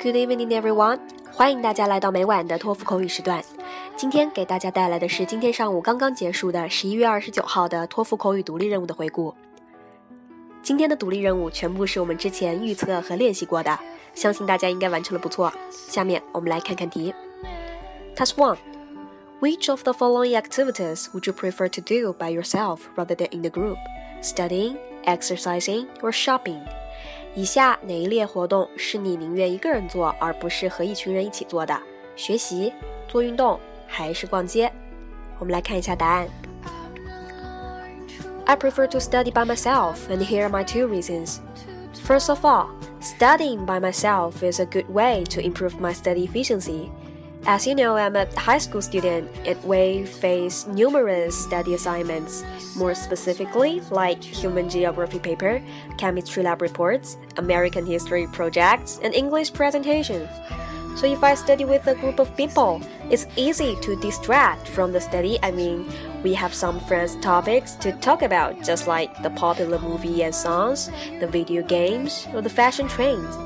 Good evening, everyone！欢迎大家来到每晚的托福口语时段。今天给大家带来的是今天上午刚刚结束的十一月二十九号的托福口语独立任务的回顾。今天的独立任务全部是我们之前预测和练习过的，相信大家应该完成了不错。下面我们来看看题。Task One: Which of the following activities would you prefer to do by yourself rather than in the group? Studying, exercising, or shopping? 以下哪一列活动是你宁愿一个人做，而不是和一群人一起做的？学习、做运动还是逛街？我们来看一下答案。I prefer to study by myself, and here are my two reasons. First of all, studying by myself is a good way to improve my study efficiency. As you know, I'm a high school student and we face numerous study assignments, more specifically, like human geography paper, chemistry lab reports, American history projects, and English presentations. So if I study with a group of people, it's easy to distract from the study. I mean, we have some friends topics to talk about, just like the popular movie and songs, the video games, or the fashion trends.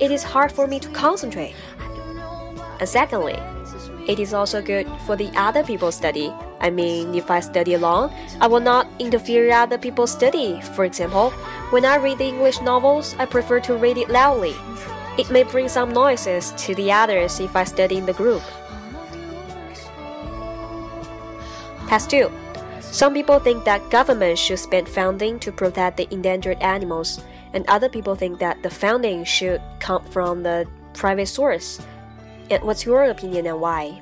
It is hard for me to concentrate. And secondly, it is also good for the other people's study. I mean, if I study alone, I will not interfere other people's study. For example, when I read the English novels, I prefer to read it loudly. It may bring some noises to the others if I study in the group. Task 2. Some people think that government should spend funding to protect the endangered animals, and other people think that the funding should come from the private source. And what's your opinion and why?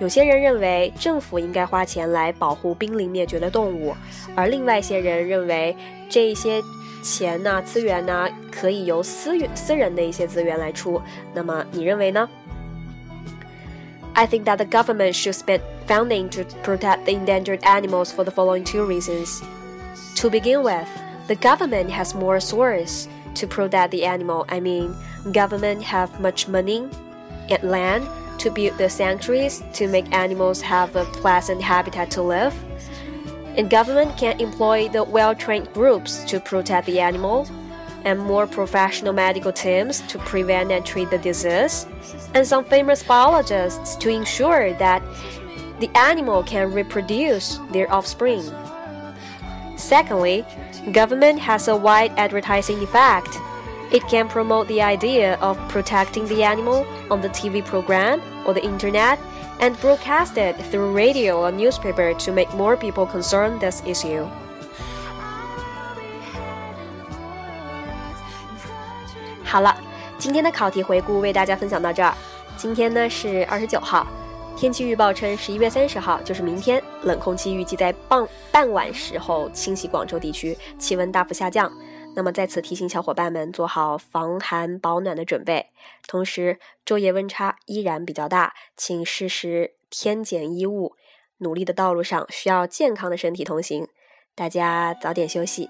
有些人认为政府应该花钱来保护濒临灭绝的动物，而另外一些人认为这些钱呐、资源呐，可以由私私人的一些资源来出。那么你认为呢？I think that the government should spend funding to protect the endangered animals for the following two reasons. To begin with, the government has more resources to protect the animal. I mean, government have much money and land to build the sanctuaries to make animals have a pleasant habitat to live and government can employ the well-trained groups to protect the animal and more professional medical teams to prevent and treat the disease and some famous biologists to ensure that the animal can reproduce their offspring. Secondly, government has a wide advertising effect. It can promote the idea of protecting the animal on the TV program or the internet and broadcast it through radio or newspaper to make more people concerned this issue. 好了，今天的考题回顾为大家分享到这儿。今天呢是二十九号， 天气预报称十一月三十号就是明天，冷空气预计在傍傍晚时候侵袭广州地区，气温大幅下降。那么在此提醒小伙伴们做好防寒保暖的准备，同时昼夜温差依然比较大，请适时添减衣物。努力的道路上需要健康的身体同行，大家早点休息，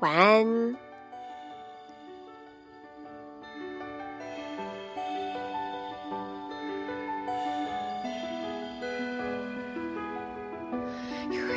晚安。